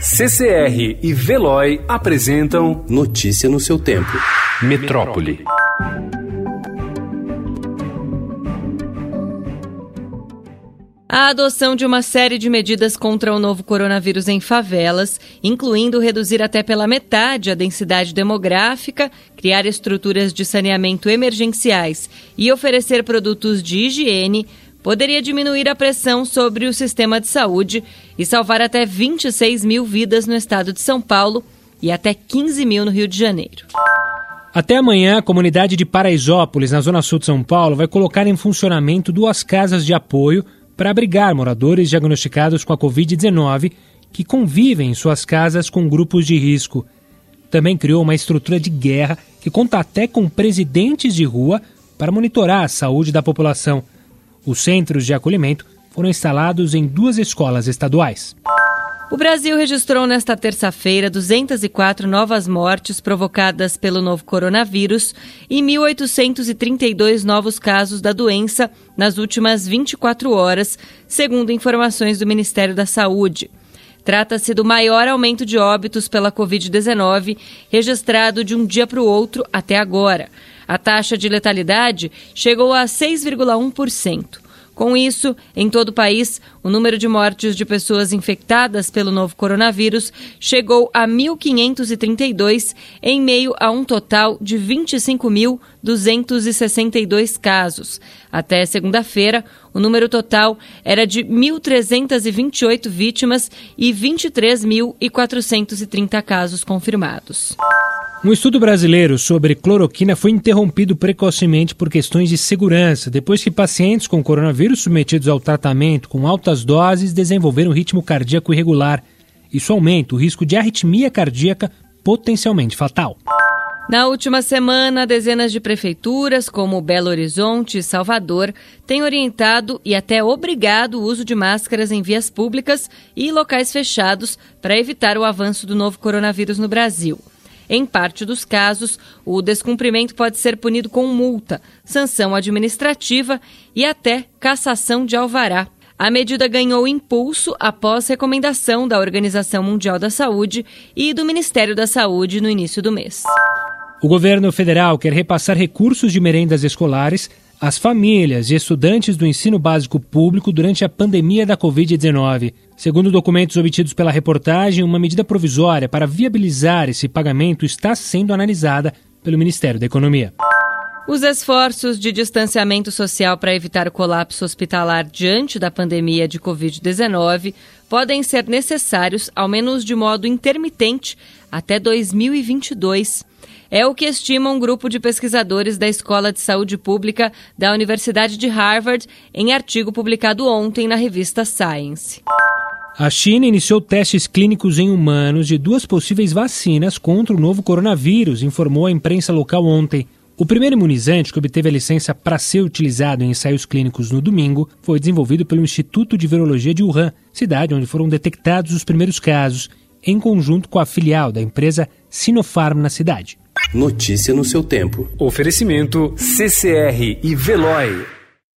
CCR e Veloy apresentam Notícia no seu tempo. Metrópole. A adoção de uma série de medidas contra o novo coronavírus em favelas, incluindo reduzir até pela metade a densidade demográfica, criar estruturas de saneamento emergenciais e oferecer produtos de higiene, poderia diminuir a pressão sobre o sistema de saúde e salvar até 26 mil vidas no estado de São Paulo e até 15 mil no Rio de Janeiro. Até amanhã, a comunidade de Paraisópolis, na zona sul de São Paulo, vai colocar em funcionamento duas casas de apoio para abrigar moradores diagnosticados com a Covid-19 que convivem em suas casas com grupos de risco. Também criou uma estrutura de guerra que conta até com presidentes de rua para monitorar a saúde da população. Os centros de acolhimento foram instalados em duas escolas estaduais. O Brasil registrou nesta terça-feira 204 novas mortes provocadas pelo novo coronavírus e 1.832 novos casos da doença nas últimas 24 horas, segundo informações do Ministério da Saúde. Trata-se do maior aumento de óbitos pela Covid-19 registrado de um dia para o outro até agora. A taxa de letalidade chegou a 6,1%. Com isso, em todo o país, o número de mortes de pessoas infectadas pelo novo coronavírus chegou a 1.532, em meio a um total de 25.262 casos. Até segunda-feira, o número total era de 1.328 vítimas e 23.430 casos confirmados. Um estudo brasileiro sobre cloroquina foi interrompido precocemente por questões de segurança, depois que pacientes com coronavírus submetidos ao tratamento com altas doses desenvolveram ritmo cardíaco irregular. Isso aumenta o risco de arritmia cardíaca potencialmente fatal. Na última semana, dezenas de prefeituras, como Belo Horizonte e Salvador, têm orientado e até obrigado o uso de máscaras em vias públicas e locais fechados para evitar o avanço do novo coronavírus no Brasil. Em parte dos casos, o descumprimento pode ser punido com multa, sanção administrativa e até cassação de alvará. A medida ganhou impulso após recomendação da Organização Mundial da Saúde e do Ministério da Saúde no início do mês. O governo federal quer repassar recursos de merendas escolares às famílias e estudantes do ensino básico público durante a pandemia da Covid-19. Segundo documentos obtidos pela reportagem, uma medida provisória para viabilizar esse pagamento está sendo analisada pelo Ministério da Economia. Os esforços de distanciamento social para evitar o colapso hospitalar diante da pandemia de Covid-19 podem ser necessários, ao menos de modo intermitente, até 2022. É o que estima um grupo de pesquisadores da Escola de Saúde Pública da Universidade de Harvard em artigo publicado ontem na revista Science. A China iniciou testes clínicos em humanos de duas possíveis vacinas contra o novo coronavírus, informou a imprensa local ontem. O primeiro imunizante, que obteve a licença para ser utilizado em ensaios clínicos no domingo, foi desenvolvido pelo Instituto de Virologia de Wuhan, cidade onde foram detectados os primeiros casos, em conjunto com a filial da empresa Sinopharm na cidade. Notícia no seu tempo. Oferecimento CCR e Veloy.